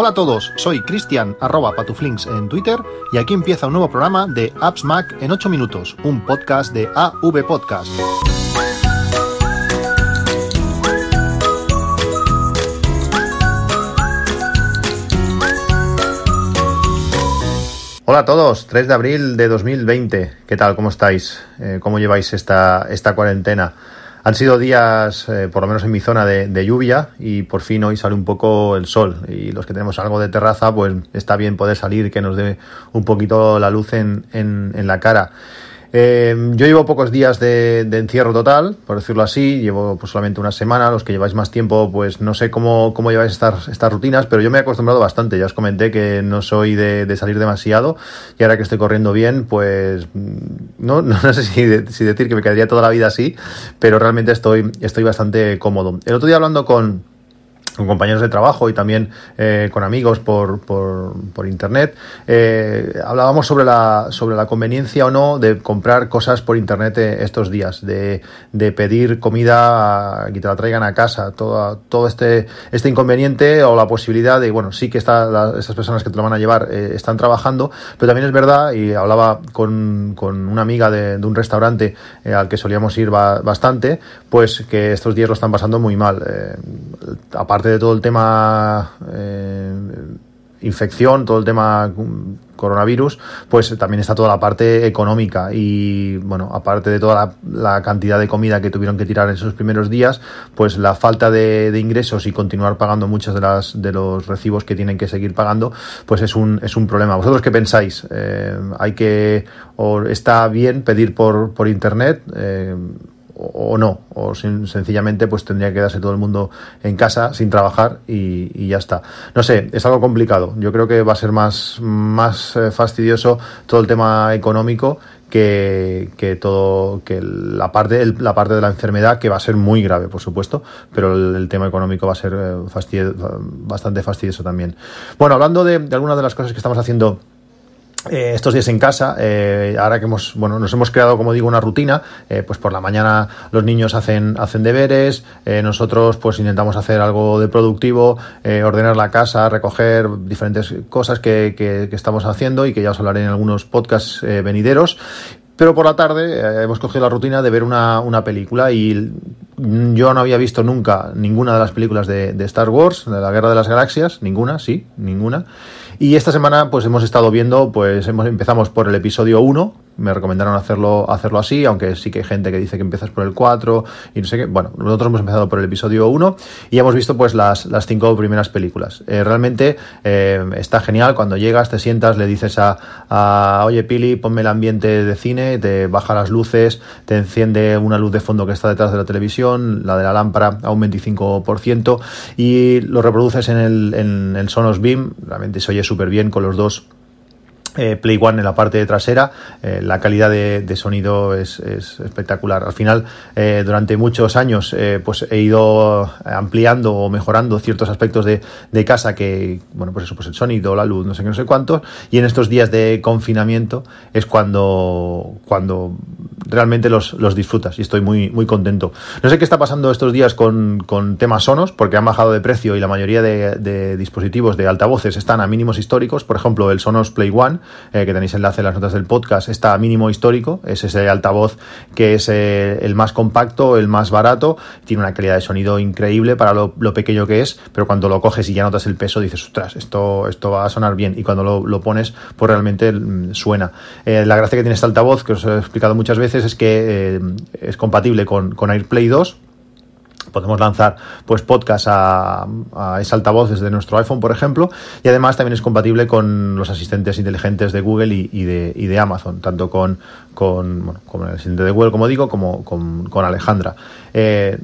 Hola a todos, soy Cristian arroba patuflinks en Twitter y aquí empieza un nuevo programa de Apps Mac en 8 minutos, un podcast de AV Podcast. Hola a todos, 3 de abril de 2020. ¿Qué tal? ¿Cómo estáis? Eh, ¿Cómo lleváis esta, esta cuarentena? Han sido días, eh, por lo menos en mi zona, de, lluvia y por fin hoy sale un poco el sol. Y los que tenemos algo de terraza, pues está bien poder salir que nos dé un poquito la luz en, en la cara. Eh, yo llevo pocos días de, encierro total, por decirlo así, llevo pues, solamente una semana, los que lleváis más tiempo, pues no sé cómo, cómo lleváis estas, estas rutinas, pero yo me he acostumbrado bastante, ya os comenté que no soy de, salir demasiado y ahora que estoy corriendo bien, pues no, no, sé si, si, decir que me quedaría toda la vida así, pero realmente estoy, estoy bastante cómodo. El otro día hablando con con compañeros de trabajo y también eh, con amigos por, por, por internet, eh, hablábamos sobre la, sobre la conveniencia o no de comprar cosas por internet eh, estos días, de, de pedir comida y que te la traigan a casa, todo, todo este, este inconveniente o la posibilidad de, bueno, sí que está, esas personas que te lo van a llevar están trabajando, pero también es verdad, y hablaba con, con una amiga de un restaurante al que solíamos ir bastante, pues que estos días lo están pasando muy mal. aparte de todo el tema eh, infección, todo el tema coronavirus, pues también está toda la parte económica y bueno, aparte de toda la, cantidad de comida que tuvieron que tirar en esos primeros días, pues la falta de, ingresos y continuar pagando muchos de las de los recibos que tienen que seguir pagando, pues es un es un problema. ¿Vosotros qué pensáis? Eh, hay que o está bien pedir por por internet eh, o no, o sencillamente pues tendría que quedarse todo el mundo en casa sin trabajar y, ya está. No sé, es algo complicado. Yo creo que va a ser más, más eh, fastidioso todo el tema económico que, que todo que la parte la parte de la enfermedad que va a ser muy grave por supuesto pero el, tema económico va a ser eh, bastante fastidioso también bueno hablando de algunas de las cosas que estamos haciendo eh, estos días en casa, eh, ahora que hemos, bueno, nos hemos creado, como digo, una rutina, eh, pues por la mañana los niños hacen, hacen deberes, nosotros pues intentamos hacer algo de productivo, ordenar la casa, recoger diferentes cosas que, que, estamos haciendo y que ya os hablaré en algunos podcasts venideros. Pero por la tarde hemos cogido la rutina de ver una, una, película y yo no había visto nunca ninguna de las películas de Star Wars, de la Guerra de las Galaxias, ninguna, sí, ninguna. Y esta semana pues hemos estado viendo, pues hemos, empezamos por el episodio 1, me recomendaron hacerlo, hacerlo así, aunque sí que hay gente que dice que empiezas por el 4 y no sé qué. Bueno, nosotros hemos empezado por el episodio 1 y hemos visto pues las, las cinco primeras películas. Eh, realmente eh, está genial cuando llegas, te sientas, le dices a, a, oye Pili, ponme el ambiente de cine, te baja las luces, te enciende una luz de fondo que está detrás de la televisión, la de la lámpara a un 25% y lo reproduces en el, en el Sonos Beam, realmente se oye súper bien con los dos eh, Play One en la parte trasera, eh, la calidad de, sonido es, espectacular. Al final, eh, durante muchos años, pues he ido ampliando o mejorando ciertos aspectos de, casa que, bueno, pues eso, pues el sonido, la luz, no sé qué, no sé cuántos, y en estos días de confinamiento es cuando, cuando realmente los, los disfrutas y estoy muy, muy contento. No sé qué está pasando estos días con, con temas sonos, porque han bajado de precio y la mayoría de, de dispositivos de altavoces están a mínimos históricos, por ejemplo, el Sonos Play One eh, que tenéis enlace en las notas del podcast, está mínimo histórico, es ese altavoz que es eh, el más compacto, el más barato, tiene una calidad de sonido increíble para lo, pequeño que es, pero cuando lo coges y ya notas el peso dices, ostras, esto, esto va a sonar bien y cuando lo, pones, pues realmente mm, suena. Eh, la gracia que tiene este altavoz, que os he explicado muchas veces, es que es compatible con, con AirPlay 2, podemos lanzar pues podcast a, a altavoz desde nuestro iPhone, por ejemplo, y además también es compatible con los asistentes inteligentes de Google y, de, y de, Amazon, tanto con, con, el asistente de Google, como digo, como con, con Alejandra. Eh,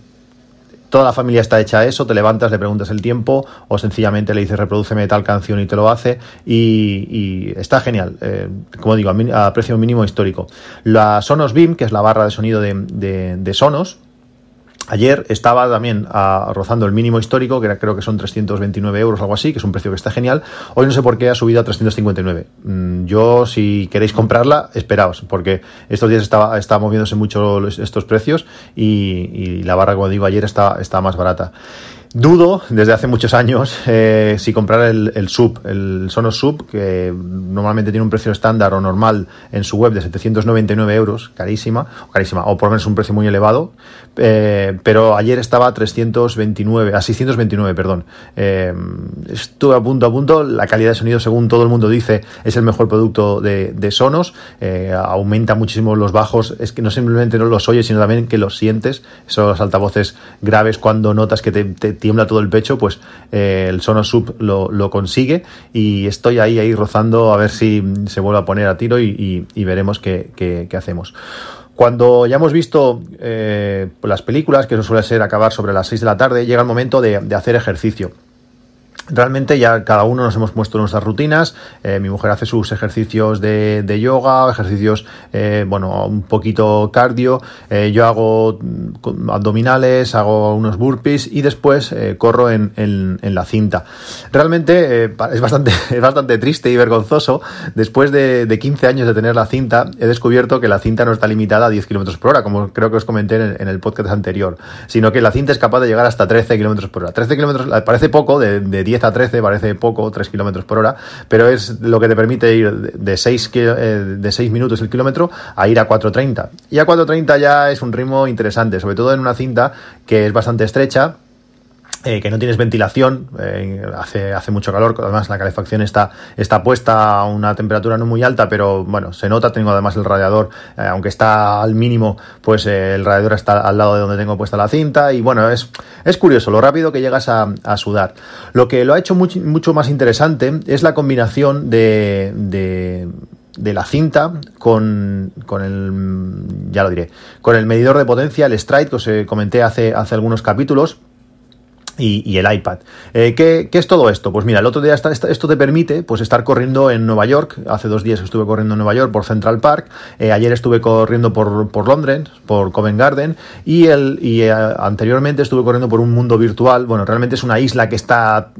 toda la familia está hecha a eso, te levantas, le preguntas el tiempo o sencillamente le dices reproduceme tal canción y te lo hace y, está genial, eh, como digo, a, precio mínimo histórico. La Sonos Beam, que es la barra de sonido de, de, de Sonos, Ayer estaba también ah, rozando el mínimo histórico, que creo que son 329 euros, algo así, que es un precio que está genial. Hoy no sé por qué ha subido a 359. Mm, yo, si queréis comprarla, esperaos, porque estos días estaba, está moviéndose mucho estos precios y, la barra, como digo, ayer está, está más barata. Dudo desde hace muchos años eh, si comprar el, sub, el Sonos Sub, que normalmente tiene un precio estándar o normal en su web de 799 euros, carísima, o carísima, o por lo menos un precio muy elevado, eh, pero ayer estaba a 329, a 629, perdón. Eh, estuve a punto a punto, la calidad de sonido, según todo el mundo dice, es el mejor producto de, de Sonos, aumenta muchísimo los bajos, es que no simplemente no los oyes, sino también que los sientes, esos altavoces graves cuando notas que te tiembla todo el pecho, pues eh, el Sonos Sub lo, consigue y estoy ahí, ahí rozando a ver si se vuelve a poner a tiro y, veremos qué, hacemos. Cuando ya hemos visto eh, las películas, que eso suele ser acabar sobre las 6 de la tarde, llega el momento de hacer ejercicio. Realmente ya cada uno nos hemos puesto nuestras rutinas. Eh, mi mujer hace sus ejercicios de, de yoga, ejercicios, eh, bueno, un poquito cardio. Eh, yo hago abdominales, hago unos burpees y después corro en, en, la cinta. Realmente es, bastante, es bastante triste y vergonzoso. Después de, de, 15 años de tener la cinta, he descubierto que la cinta no está limitada a 10 km por hora, como creo que os comenté en, el podcast anterior, sino que la cinta es capaz de llegar hasta 13 km por hora. 13 km parece poco, de 10 10 a 13 parece poco, 3 kilómetros por hora, pero es lo que te permite ir de 6, eh, de 6 minutos el kilómetro a ir a 4.30. Y a 4.30 ya es un ritmo interesante, sobre todo en una cinta que es bastante estrecha, eh, que no tienes ventilación, eh, hace, hace mucho calor, además la calefacción está, está puesta a una temperatura no muy alta, pero bueno, se nota, tengo además el radiador, eh, aunque está al mínimo, pues el radiador está al lado de donde tengo puesta la cinta y bueno, es, es curioso lo rápido que llegas a, sudar. Lo que lo ha hecho mucho, mucho más interesante es la combinación de, de de la cinta con, con el ya lo diré con el medidor de potencia el stride que os comenté hace, hace algunos capítulos y, el iPad. Eh, ¿qué, ¿qué, es todo esto? Pues mira, el otro día está, esto te permite pues estar corriendo en Nueva York. Hace dos días estuve corriendo en Nueva York por Central Park. Eh, ayer estuve corriendo por, por Londres, por Covent Garden. Y, el, y eh, anteriormente estuve corriendo por un mundo virtual. Bueno, realmente es una isla que está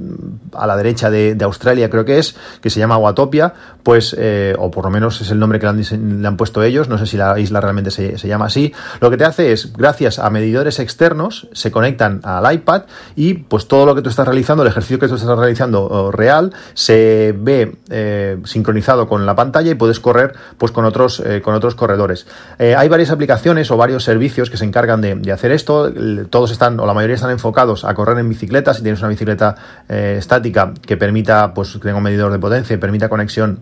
a la derecha de, Australia, creo que es, que se llama Watopia. Pues, o por lo menos es el nombre que le han, le han, puesto ellos. No sé si la isla realmente se, se llama así. Lo que te hace es, gracias a medidores externos, se conectan al iPad y y pues todo lo que tú estás realizando, el ejercicio que tú estás realizando real, se ve eh, sincronizado con la pantalla y puedes correr pues con otros, eh, con otros corredores. Eh, hay varias aplicaciones o varios servicios que se encargan de, hacer esto. Todos están, o la mayoría están enfocados a correr en bicicleta. Si tienes una bicicleta eh, estática que permita, pues que un medidor de potencia y permita conexión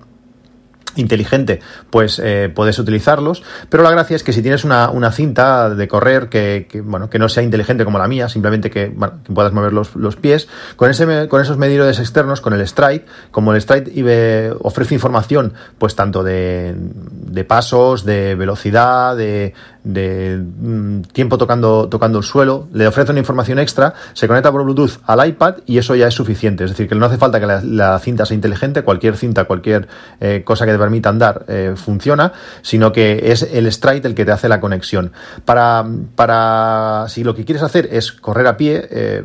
inteligente, pues eh, puedes utilizarlos, pero la gracia es que si tienes una, una cinta de correr que, bueno, que no sea inteligente como la mía, simplemente que puedas mover los, los, pies, con, ese, con esos medidores externos, con el Stride, como el Stride ofrece información, pues tanto de, de pasos, de velocidad, de, de mm, tiempo tocando, tocando el suelo, le ofrece una información extra, se conecta por Bluetooth al iPad y eso ya es suficiente. Es decir, que no hace falta que la, cinta sea inteligente, cualquier cinta, cualquier eh, cosa que te permita andar eh, funciona, sino que es el Stride el que te hace la conexión. Para, para si lo que quieres hacer es correr a pie, eh,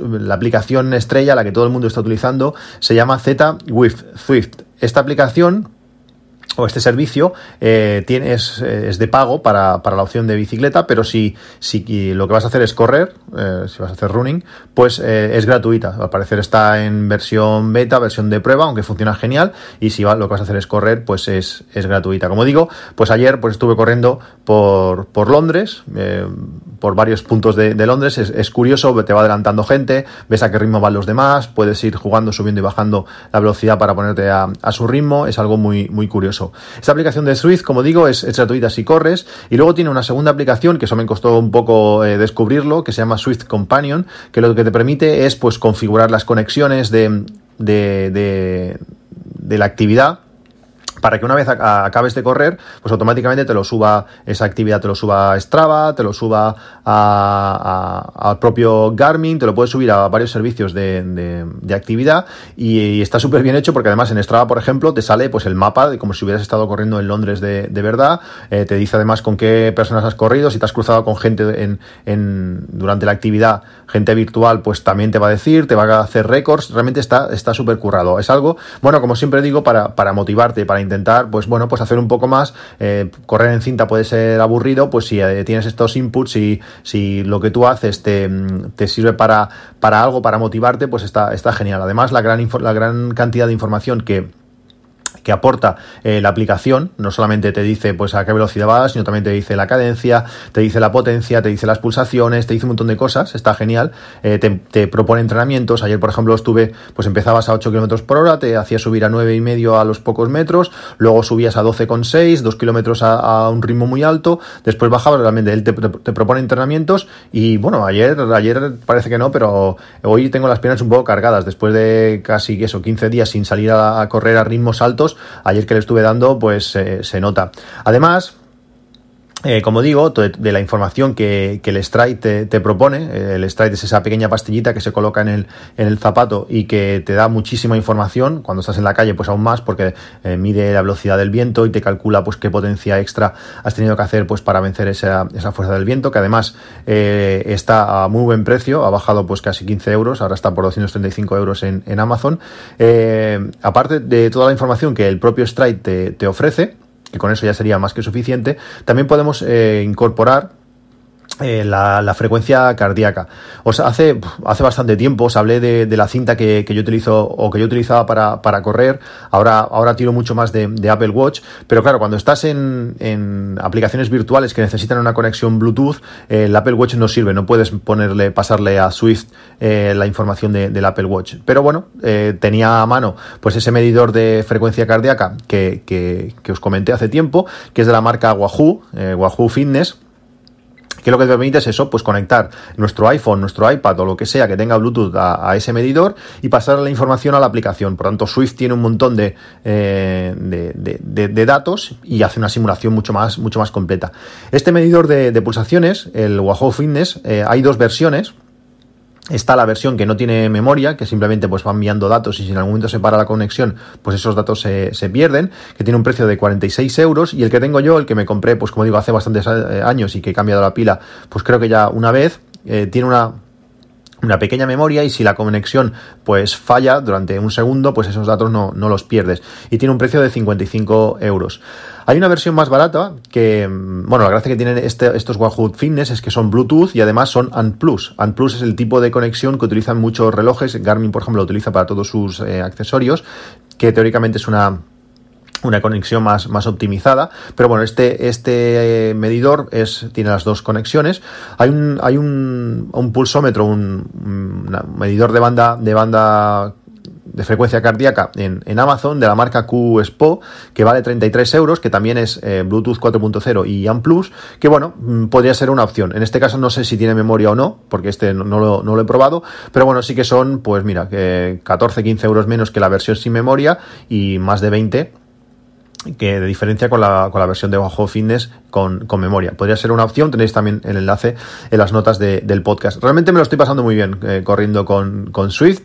la aplicación estrella, la que todo el mundo está utilizando, se llama Z Swift. Esta aplicación o este servicio eh, tiene, es, de pago para, para, la opción de bicicleta, pero si, si lo que vas a hacer es correr, eh, si vas a hacer running, pues eh, es gratuita. Al parecer está en versión beta, versión de prueba, aunque funciona genial. Y si va, lo que vas a hacer es correr, pues es, es gratuita. Como digo, pues ayer pues estuve corriendo por, por Londres, eh, por varios puntos de, Londres. Es, curioso, te va adelantando gente, ves a qué ritmo van los demás, puedes ir jugando, subiendo y bajando la velocidad para ponerte a, a su ritmo. Es algo muy, muy curioso. Esta aplicación de Swift, como digo, es, es, gratuita si corres. Y luego tiene una segunda aplicación, que eso me costó un poco eh, descubrirlo, que se llama Swift Companion, que lo que te permite es pues configurar las conexiones de, de, de, de la actividad para que una vez acabes de correr, pues automáticamente te lo suba esa actividad, te lo suba a Strava, te lo suba al propio Garmin, te lo puedes subir a varios servicios de, de, actividad y, y está súper bien hecho porque además en Strava, por ejemplo, te sale pues el mapa de como si hubieras estado corriendo en Londres de, de verdad, eh, te dice además con qué personas has corrido, si te has cruzado con gente en, en, durante la actividad, gente virtual, pues también te va a decir, te va a hacer récords, realmente está súper currado. Es algo, bueno, como siempre digo, para, para motivarte, para intentar intentar, pues bueno, pues hacer un poco más. Eh, correr en cinta puede ser aburrido, pues si eh, tienes estos inputs y si lo que tú haces te, te sirve para, para algo, para motivarte, pues está, está genial. Además, la gran, la gran cantidad de información que que aporta eh, la aplicación. No solamente te dice pues a qué velocidad vas, sino también te dice la cadencia, te dice la potencia, te dice las pulsaciones, te dice un montón de cosas. Está genial. Eh, te, propone entrenamientos. Ayer, por ejemplo, estuve, pues empezabas a 8 kilómetros por hora, te hacía subir a nueve y medio a los pocos metros, luego subías a 12,6, 2 kilómetros a, un ritmo muy alto, después bajabas, realmente él te, propone entrenamientos y bueno, ayer, ayer parece que no, pero hoy tengo las piernas un poco cargadas después de casi eso, 15 días sin salir a correr a ritmos altos ayer que le estuve dando, pues eh, se nota. Además, eh, como digo, de la información que, el Stride te, propone, eh, el Stride es esa pequeña pastillita que se coloca en el, en el zapato y que te da muchísima información, cuando estás en la calle pues aún más porque mide la velocidad del viento y te calcula pues qué potencia extra has tenido que hacer pues para vencer esa, esa fuerza del viento, que además está a muy buen precio, ha bajado pues casi 15 euros, ahora está por 235 euros en, en Amazon. aparte de toda la información que el propio Stride te ofrece, que con eso ya sería más que suficiente, también podemos eh, incorporar eh, la, frecuencia cardíaca. Os hace, hace bastante tiempo os hablé de, la cinta que, yo utilizo o que yo utilizaba para, correr. Ahora, ahora tiro mucho más de, Apple Watch. Pero claro, cuando estás en, aplicaciones virtuales que necesitan una conexión Bluetooth, el Apple Watch no sirve. No puedes ponerle, pasarle a Swift eh, la información del Apple Watch. Pero bueno, eh, tenía a mano pues ese medidor de frecuencia cardíaca que, que, os comenté hace tiempo, que es de la marca Wahoo, Wahoo Fitness que lo que te permite es eso, pues conectar nuestro iPhone, nuestro iPad o lo que sea que tenga Bluetooth a, ese medidor y pasar la información a la aplicación. Por tanto, Swift tiene un montón de, eh, de, datos y hace una simulación mucho más, mucho más completa. Este medidor de, pulsaciones, el Wahoo Fitness, eh, hay dos versiones. Está la versión que no tiene memoria, que simplemente pues va enviando datos y si en algún momento se para la conexión, pues esos datos se, pierden, que tiene un precio de 46 euros. Y el que tengo yo, el que me compré, pues como digo, hace bastantes eh, años y que he cambiado la pila, pues creo que ya una vez, eh, tiene una una pequeña memoria y si la conexión pues falla durante un segundo, pues esos datos no, no los pierdes. Y tiene un precio de 55 euros. Hay una versión más barata que, mm, bueno, la gracia que tienen este, estos Wahoo Fitness es que son Bluetooth y además son ANT Plus. ANT Plus es el tipo de conexión que utilizan muchos relojes. Garmin, por ejemplo, lo utiliza para todos sus eh, accesorios, que teóricamente es una una conexión más, más optimizada. Pero bueno, este, este eh, medidor es, tiene las dos conexiones. Hay un, hay un, un pulsómetro, un, medidor de banda, de banda de frecuencia cardíaca en, en, Amazon de la marca QSPO que vale 33 euros, que también es eh, Bluetooth 4.0 y AM Plus, que bueno, mm, podría ser una opción. En este caso no sé si tiene memoria o no, porque este no, lo, no lo, he probado, pero bueno, sí que son, pues mira, que 14-15 euros menos que la versión sin memoria y más de 20 que de diferencia con la, con la versión de Wahoo Fitness con, con, memoria. Podría ser una opción, tenéis también el enlace en las notas del podcast. Realmente me lo estoy pasando muy bien eh, corriendo con, con, Swift,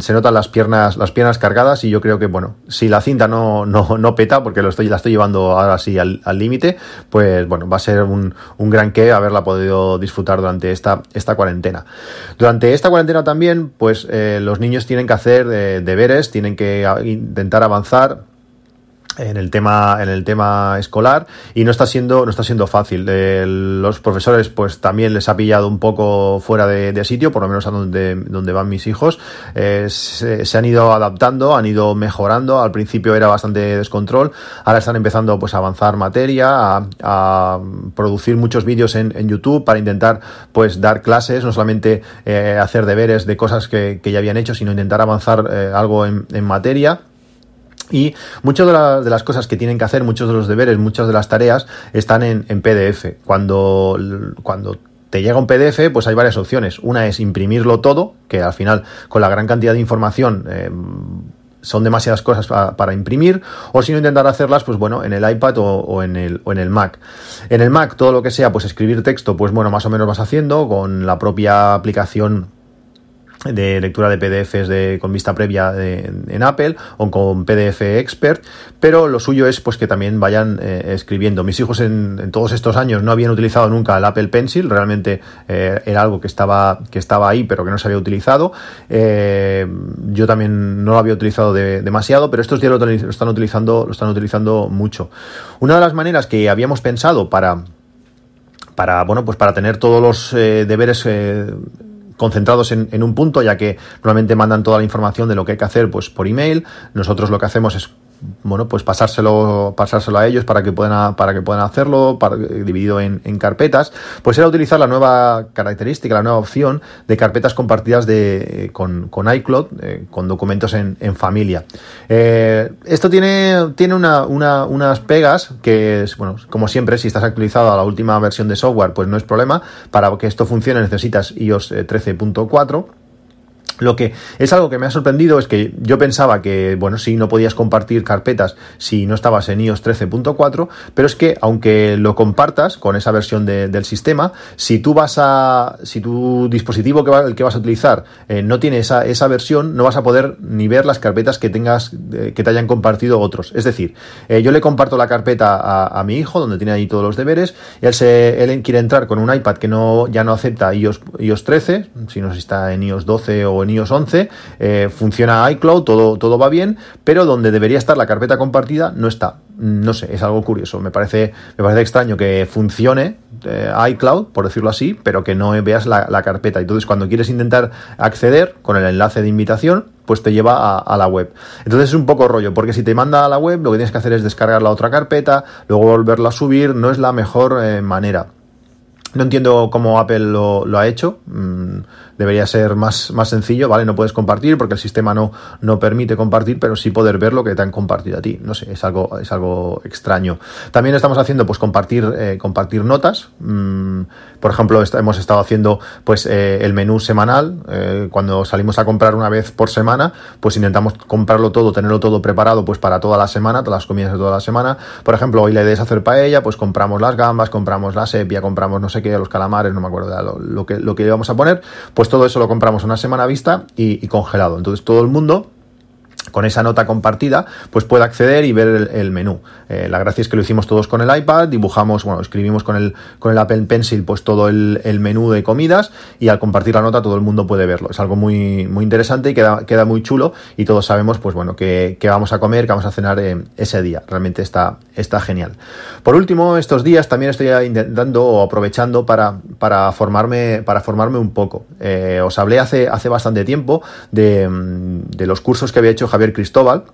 se notan las piernas, las piernas cargadas y yo creo que, bueno, si la cinta no, no, no peta, porque lo estoy, la estoy llevando ahora sí al límite, pues bueno, va a ser un, un gran que haberla podido disfrutar durante esta, esta cuarentena. Durante esta cuarentena también, pues eh, los niños tienen que hacer eh, deberes, tienen que intentar avanzar en el tema en el tema escolar y no está siendo no está siendo fácil. Los profesores pues también les ha pillado un poco fuera de, sitio por lo menos a donde donde van mis hijos. Eh, se, han ido adaptando han ido mejorando. Al principio era bastante descontrol. Ahora están empezando pues a avanzar materia a, producir muchos vídeos en, YouTube para intentar pues dar clases no solamente eh, hacer deberes de cosas que, ya habían hecho sino intentar avanzar eh, algo en, en materia y muchas de, las cosas que tienen que hacer, muchos de los deberes, muchas de las tareas están en, PDF. Cuando, cuando te llega un PDF, pues hay varias opciones. Una es imprimirlo todo, que al final, con la gran cantidad de información, eh, son demasiadas cosas para, imprimir, o si no intentar hacerlas, pues bueno, en el iPad o, en el, o en el Mac. En el Mac, todo lo que sea, pues escribir texto, pues bueno, más o menos vas haciendo con la propia aplicación de lectura de PDFs de, con vista previa en Apple o con PDF Expert, pero lo suyo es pues que también vayan eh, escribiendo. Mis hijos en, todos estos años no habían utilizado nunca el Apple Pencil, realmente eh, era algo que estaba, que estaba ahí pero que no se había utilizado. Eh, yo también no lo había utilizado demasiado, pero estos días lo, están utilizando, lo están utilizando mucho. Una de las maneras que habíamos pensado para para bueno pues para tener todos los deberes concentrados en, un punto, ya que normalmente mandan toda la información de lo que hay que hacer pues por email. Nosotros lo que hacemos es bueno, pues pasárselo, pasárselo a ellos para que puedan, para que puedan hacerlo, dividido en, carpetas, pues era utilizar la nueva característica, la nueva opción de carpetas compartidas de, con, con iCloud, eh, con documentos en, familia. Eh, esto tiene, tiene una, unas pegas que, bueno, como siempre, si estás actualizado a la última versión de software, pues no es problema. Para que esto funcione necesitas iOS 13.4 eh, lo que es algo que me ha sorprendido es que yo pensaba que, bueno, sí, no podías compartir carpetas si no estabas en iOS 13.4, pero es que aunque lo compartas con esa versión del sistema, si tú vas a, si tu dispositivo que el que vas a utilizar eh, no tiene esa, esa versión, no vas a poder ni ver las carpetas que tengas, eh, que te hayan compartido otros. Es decir, eh, yo le comparto la carpeta a, mi hijo, donde tiene ahí todos los deberes, él, se, él quiere entrar con un iPad que no, ya no acepta iOS, iOS 13, si no si está en iOS 12 o en iOS 11, eh, funciona iCloud, todo, todo va bien, pero donde debería estar la carpeta compartida no está. No sé, es algo curioso. Me parece, me parece extraño que funcione eh, iCloud, por decirlo así, pero que no veas la, carpeta. Entonces, cuando quieres intentar acceder con el enlace de invitación, pues te lleva a, la web. Entonces es un poco rollo, porque si te manda a la web, lo que tienes que hacer es descargar la otra carpeta, luego volverla a subir, no es la mejor eh, manera. No entiendo cómo Apple lo, lo ha hecho. Mm, debería ser más, más sencillo, ¿vale? No puedes compartir porque el sistema no, no permite compartir, pero sí poder ver lo que te han compartido a ti. No sé, es algo, es algo extraño. También estamos haciendo, pues, compartir, eh, compartir notas. Mm, por ejemplo, hemos estado haciendo, pues, eh, el menú semanal. Eh, cuando salimos a comprar una vez por semana, pues intentamos comprarlo todo, tenerlo todo preparado, pues, para toda la semana, todas las comidas de toda la semana. Por ejemplo, hoy la idea es hacer paella, pues compramos las gambas, compramos la sepia, compramos no sé qué, los calamares, no me acuerdo lo, lo que, lo que íbamos a poner, pues pues todo eso lo compramos una semana a vista y, congelado. Entonces todo el mundo con esa nota compartida, pues puede acceder y ver el, menú. Eh, la gracia es que lo hicimos todos con el iPad, dibujamos, bueno, escribimos con el, con el Apple Pencil pues todo el, menú de comidas y al compartir la nota todo el mundo puede verlo. Es algo muy, muy interesante y queda, queda muy chulo y todos sabemos pues bueno que, vamos a comer, que vamos a cenar eh, ese día. Realmente está, está genial. Por último, estos días también estoy intentando o aprovechando para, para, formarme, para formarme un poco. Eh, os hablé hace, hace bastante tiempo de, de los cursos que había hecho Javier Cristóbal.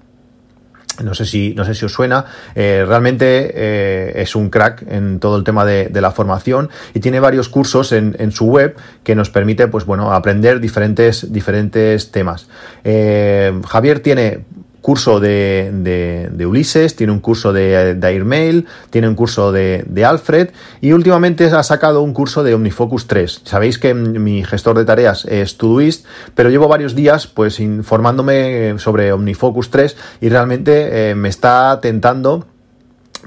No sé si, no sé si os suena. Eh, realmente eh, es un crack en todo el tema de, la formación y tiene varios cursos en, su web que nos permite, pues bueno, aprender diferentes, diferentes temas. Eh, Javier tiene curso de, de, Ulises, tiene un curso de, de Airmail, tiene un curso de, de, Alfred y últimamente ha sacado un curso de OmniFocus 3. Sabéis que mi gestor de tareas es Todoist, pero llevo varios días pues informándome sobre OmniFocus 3 y realmente eh, me está tentando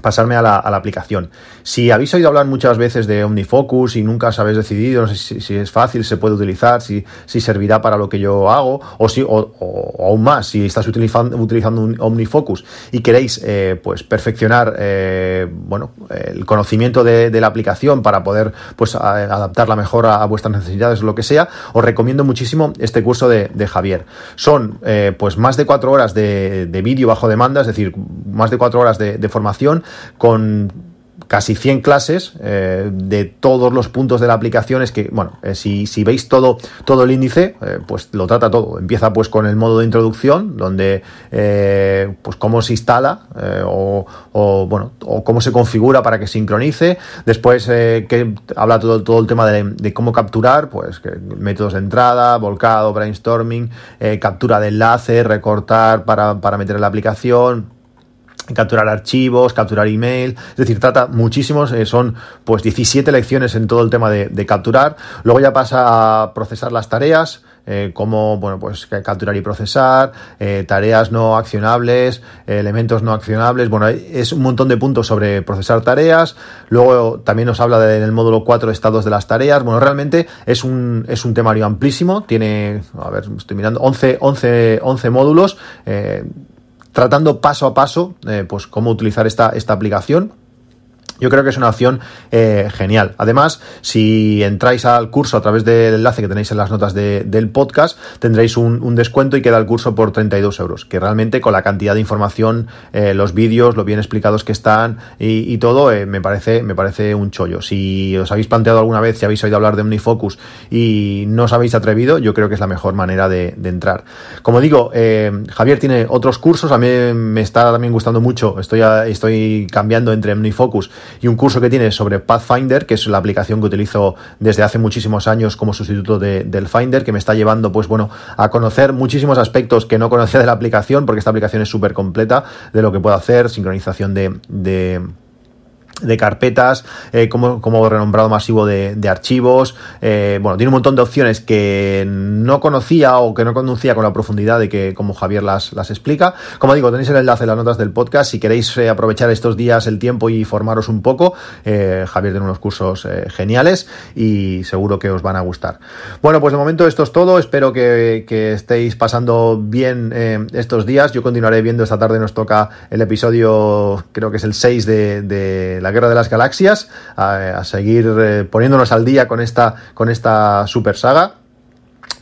pasarme a la, aplicación. Si habéis oído hablar muchas veces de OmniFocus y nunca os habéis decidido, no sé si, es fácil, se puede utilizar, si, si, servirá para lo que yo hago, o si, o, aún más, si estás utilizando, utilizando un OmniFocus y queréis eh, pues perfeccionar eh, bueno, el conocimiento de, la aplicación para poder pues adaptarla mejor a, vuestras necesidades o lo que sea, os recomiendo muchísimo este curso de, Javier. Son eh, pues más de cuatro horas de, de vídeo bajo demanda, es decir, más de cuatro horas de formación con casi 100 clases eh, de todos los puntos de la aplicación es que, bueno, eh, si, si, veis todo, todo el índice, eh, pues lo trata todo. Empieza pues con el modo de introducción, donde pues cómo se instala o, o, bueno, o cómo se configura para que sincronice. Después que habla todo, todo el tema de, cómo capturar, pues que métodos de entrada, volcado, brainstorming, captura de enlace, recortar para, para meter en la aplicación, capturar archivos, capturar email, es decir, trata muchísimos, eh, son pues 17 lecciones en todo el tema de, capturar, luego ya pasa a procesar las tareas, eh, cómo, bueno, pues capturar y procesar, eh, tareas no accionables, elementos no accionables, bueno, es un montón de puntos sobre procesar tareas, luego también nos habla de, en el módulo 4 estados de las tareas, bueno, realmente es un, es un temario amplísimo, tiene, a ver, estoy mirando, 11, 11, 11 módulos, tratando paso a paso, pues cómo utilizar esta, esta aplicación yo creo que es una opción eh, genial. Además, si entráis al curso a través del enlace que tenéis en las notas del podcast, tendréis un, descuento y queda el curso por 32 euros, que realmente con la cantidad de información, eh, los vídeos, lo bien explicados que están y, todo, eh, me, parece, me parece un chollo. Si os habéis planteado alguna vez, si habéis oído hablar de OmniFocus y no os habéis atrevido, yo creo que es la mejor manera de, entrar. Como digo, Javier tiene otros cursos, a mí me está también gustando mucho, estoy, estoy cambiando entre OmniFocus y un curso que tiene sobre Pathfinder, que es la aplicación que utilizo desde hace muchísimos años como sustituto del Finder, que me está llevando, pues bueno, a conocer muchísimos aspectos que no conocía de la aplicación, porque esta aplicación es súper completa de lo que puedo hacer, sincronización de de carpetas, eh, como, como, renombrado masivo de, archivos. Eh, bueno, tiene un montón de opciones que no conocía o que no conducía con la profundidad de que como Javier las, las explica. Como digo, tenéis el enlace en las notas del podcast. Si queréis eh, aprovechar estos días el tiempo y formaros un poco, Javier tiene unos cursos geniales y seguro que os van a gustar. Bueno, pues de momento esto es todo. Espero que, estéis pasando bien estos días. Yo continuaré viendo esta tarde nos toca el episodio, creo que es el 6 de, de la Guerra de las Galaxias, a, seguir eh, poniéndonos al día con esta, con esta super saga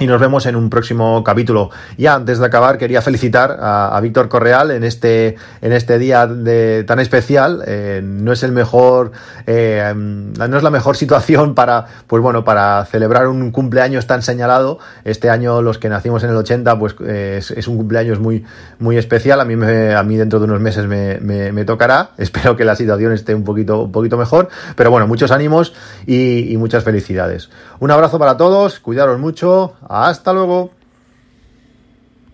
y nos vemos en un próximo capítulo. Ya antes de acabar quería felicitar a, Víctor Correal en este, en este día de, tan especial. Eh, no es el mejor, eh, no es la mejor situación para, pues bueno, para celebrar un cumpleaños tan señalado. Este año los que nacimos en el 80, pues es, un cumpleaños muy, muy especial. A mí, me, a mí dentro de unos meses me, me, tocará. Espero que la situación esté un poquito, un poquito mejor. Pero bueno, muchos ánimos y muchas felicidades. Un abrazo para todos, cuidaros mucho hasta luego.